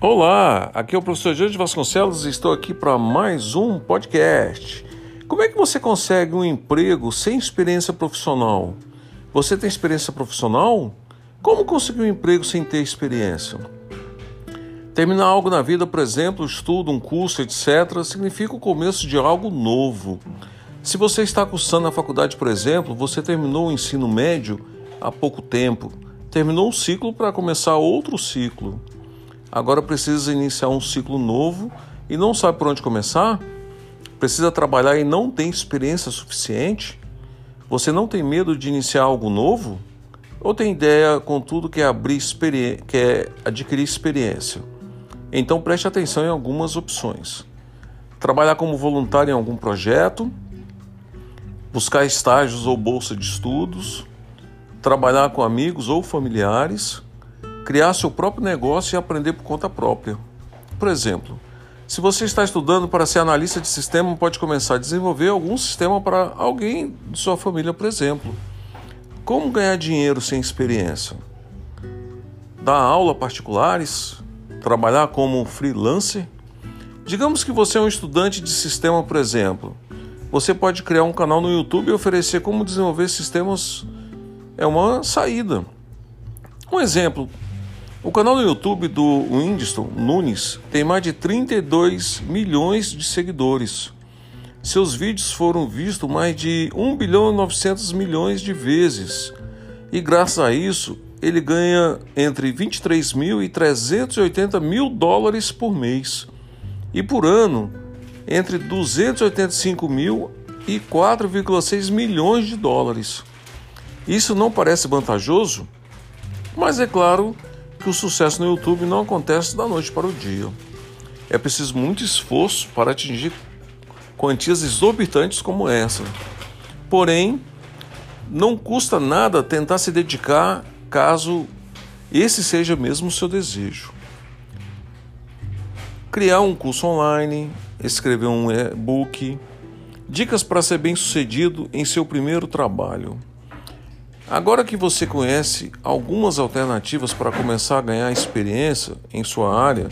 Olá, aqui é o professor Jorge Vasconcelos e estou aqui para mais um podcast. Como é que você consegue um emprego sem experiência profissional? Você tem experiência profissional? Como conseguir um emprego sem ter experiência? Terminar algo na vida, por exemplo, estudo, um curso, etc., significa o começo de algo novo. Se você está cursando na faculdade, por exemplo, você terminou o ensino médio há pouco tempo, terminou um ciclo para começar outro ciclo agora precisa iniciar um ciclo novo e não sabe por onde começar? Precisa trabalhar e não tem experiência suficiente? Você não tem medo de iniciar algo novo? Ou tem ideia, contudo, que é, abrir que é adquirir experiência? Então preste atenção em algumas opções. Trabalhar como voluntário em algum projeto, buscar estágios ou bolsa de estudos, trabalhar com amigos ou familiares, criar seu próprio negócio e aprender por conta própria. Por exemplo, se você está estudando para ser analista de sistema, pode começar a desenvolver algum sistema para alguém de sua família, por exemplo. Como ganhar dinheiro sem experiência? Dar aula particulares? Trabalhar como freelancer? Digamos que você é um estudante de sistema, por exemplo. Você pode criar um canal no YouTube e oferecer como desenvolver sistemas. É uma saída. Um exemplo o canal no YouTube do Whindersson Nunes tem mais de 32 milhões de seguidores. Seus vídeos foram vistos mais de 1 bilhão e 900 milhões de vezes. E graças a isso, ele ganha entre 23 mil e 380 mil dólares por mês. E por ano, entre 285 mil e 4,6 milhões de dólares. Isso não parece vantajoso? Mas é claro que o sucesso no YouTube não acontece da noite para o dia. É preciso muito esforço para atingir quantias exorbitantes como essa. Porém, não custa nada tentar se dedicar caso esse seja mesmo o seu desejo. Criar um curso online, escrever um e-book, dicas para ser bem-sucedido em seu primeiro trabalho. Agora que você conhece algumas alternativas para começar a ganhar experiência em sua área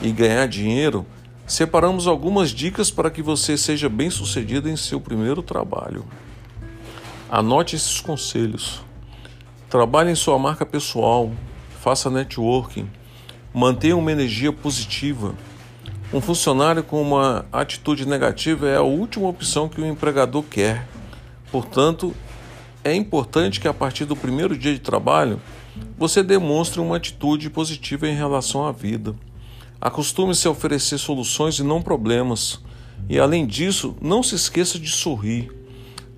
e ganhar dinheiro, separamos algumas dicas para que você seja bem sucedido em seu primeiro trabalho. Anote esses conselhos. Trabalhe em sua marca pessoal, faça networking, mantenha uma energia positiva. Um funcionário com uma atitude negativa é a última opção que o empregador quer. Portanto, é importante que a partir do primeiro dia de trabalho você demonstre uma atitude positiva em relação à vida. Acostume-se a oferecer soluções e não problemas. E além disso, não se esqueça de sorrir.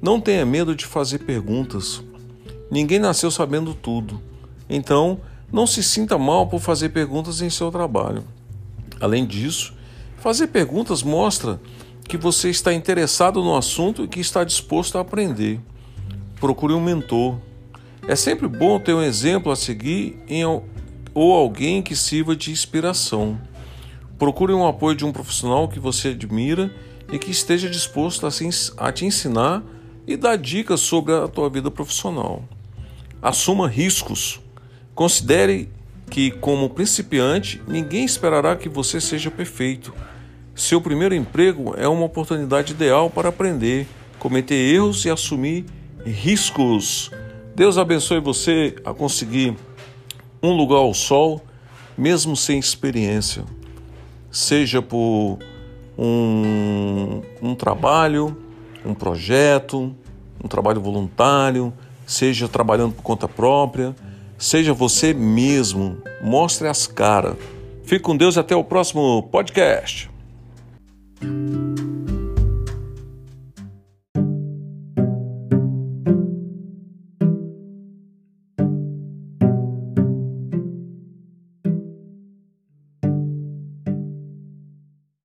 Não tenha medo de fazer perguntas. Ninguém nasceu sabendo tudo. Então, não se sinta mal por fazer perguntas em seu trabalho. Além disso, fazer perguntas mostra que você está interessado no assunto e que está disposto a aprender procure um mentor. É sempre bom ter um exemplo a seguir em, ou alguém que sirva de inspiração. Procure um apoio de um profissional que você admira e que esteja disposto a, te ensinar e dar dicas sobre a tua vida profissional. Assuma riscos. Considere que, como principiante, ninguém esperará que você seja perfeito. Seu primeiro emprego é uma oportunidade ideal para aprender, cometer erros e assumir riscos. Deus abençoe você a conseguir um lugar ao sol, mesmo sem experiência, seja por um, um trabalho, um projeto, um trabalho voluntário, seja trabalhando por conta própria, seja você mesmo, mostre as caras. Fique com Deus e até o próximo podcast.